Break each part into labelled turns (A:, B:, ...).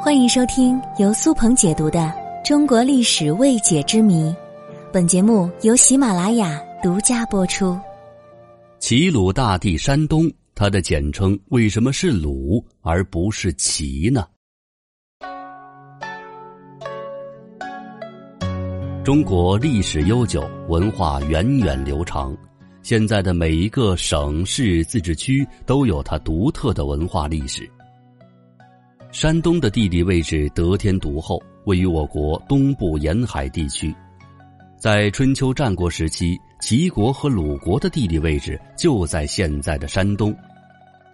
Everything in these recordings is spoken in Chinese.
A: 欢迎收听由苏鹏解读的《中国历史未解之谜》，本节目由喜马拉雅独家播出。
B: 齐鲁大地山东，它的简称为什么是鲁而不是齐呢？中国历史悠久，文化源远流长，现在的每一个省市自治区都有它独特的文化历史。山东的地理位置得天独厚，位于我国东部沿海地区。在春秋战国时期，齐国和鲁国的地理位置就在现在的山东，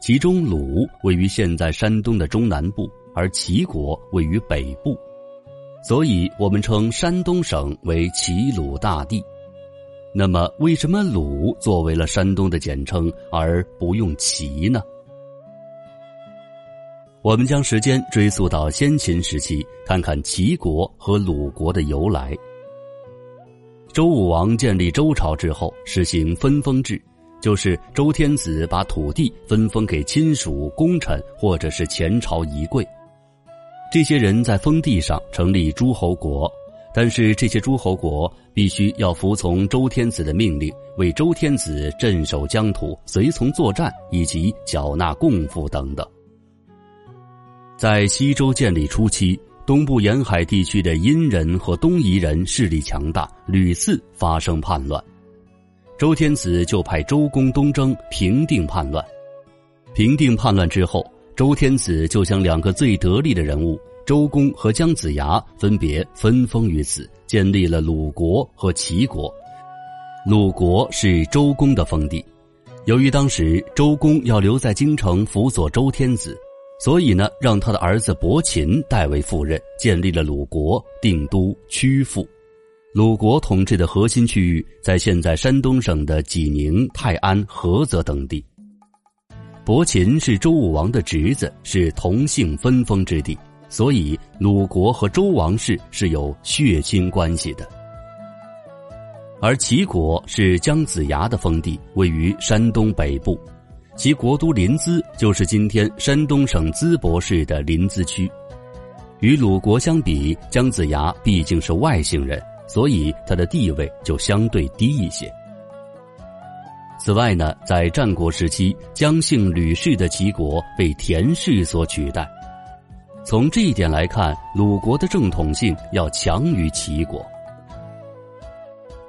B: 其中鲁位于现在山东的中南部，而齐国位于北部，所以我们称山东省为齐鲁大地。那么，为什么鲁作为了山东的简称而不用齐呢？我们将时间追溯到先秦时期，看看齐国和鲁国的由来。周武王建立周朝之后，实行分封制，就是周天子把土地分封给亲属、功臣或者是前朝遗贵。这些人在封地上成立诸侯国，但是这些诸侯国必须要服从周天子的命令，为周天子镇守疆土、随从作战以及缴纳贡赋等等。在西周建立初期，东部沿海地区的殷人和东夷人势力强大，屡次发生叛乱。周天子就派周公东征平定叛乱。平定叛乱之后，周天子就将两个最得力的人物周公和姜子牙分别分封于此，建立了鲁国和齐国。鲁国是周公的封地，由于当时周公要留在京城辅佐周天子。所以呢，让他的儿子伯禽代为赴任，建立了鲁国，定都曲阜。鲁国统治的核心区域在现在山东省的济宁、泰安、菏泽等地。伯禽是周武王的侄子，是同姓分封之地，所以鲁国和周王室是有血亲关系的。而齐国是姜子牙的封地，位于山东北部。其国都临淄就是今天山东省淄博市的临淄区。与鲁国相比，姜子牙毕竟是外姓人，所以他的地位就相对低一些。此外呢，在战国时期，姜姓吕氏的齐国被田氏所取代。从这一点来看，鲁国的正统性要强于齐国。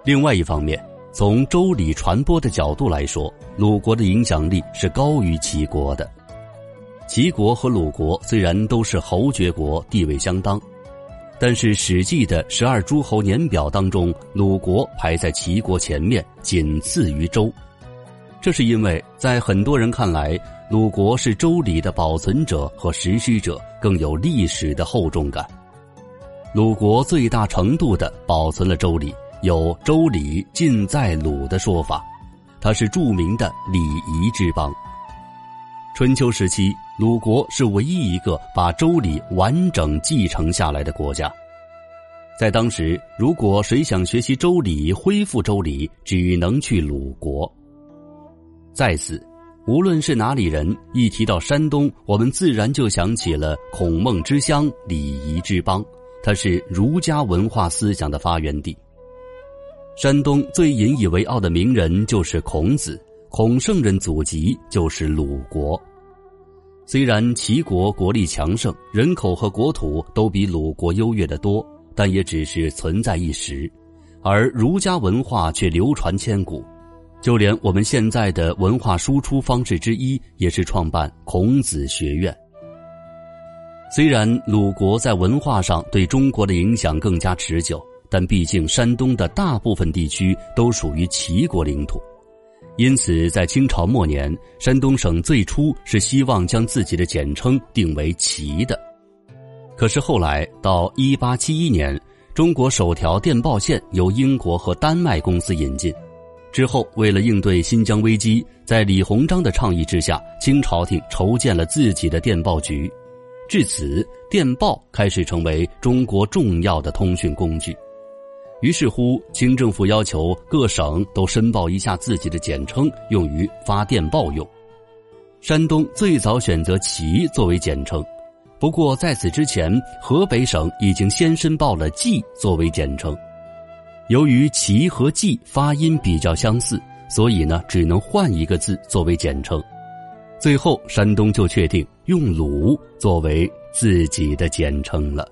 B: 另外一方面，从周礼传播的角度来说，鲁国的影响力是高于齐国的。齐国和鲁国虽然都是侯爵国，地位相当，但是《史记》的十二诸侯年表当中，鲁国排在齐国前面，仅次于周。这是因为在很多人看来，鲁国是周礼的保存者和实施者，更有历史的厚重感。鲁国最大程度的保存了周礼。有“周礼尽在鲁”的说法，它是著名的礼仪之邦。春秋时期，鲁国是唯一一个把周礼完整继承下来的国家。在当时，如果谁想学习周礼、恢复周礼，只能去鲁国。在此，无论是哪里人，一提到山东，我们自然就想起了孔孟之乡、礼仪之邦，它是儒家文化思想的发源地。山东最引以为傲的名人就是孔子，孔圣人祖籍就是鲁国。虽然齐国国力强盛，人口和国土都比鲁国优越的多，但也只是存在一时。而儒家文化却流传千古，就连我们现在的文化输出方式之一，也是创办孔子学院。虽然鲁国在文化上对中国的影响更加持久。但毕竟，山东的大部分地区都属于齐国领土，因此在清朝末年，山东省最初是希望将自己的简称定为齐的。可是后来到一八七一年，中国首条电报线由英国和丹麦公司引进，之后为了应对新疆危机，在李鸿章的倡议之下，清朝廷筹建了自己的电报局，至此，电报开始成为中国重要的通讯工具。于是乎，清政府要求各省都申报一下自己的简称，用于发电报用。山东最早选择“齐”作为简称，不过在此之前，河北省已经先申报了“冀”作为简称。由于“齐”和“冀”发音比较相似，所以呢，只能换一个字作为简称。最后，山东就确定用“鲁”作为自己的简称了。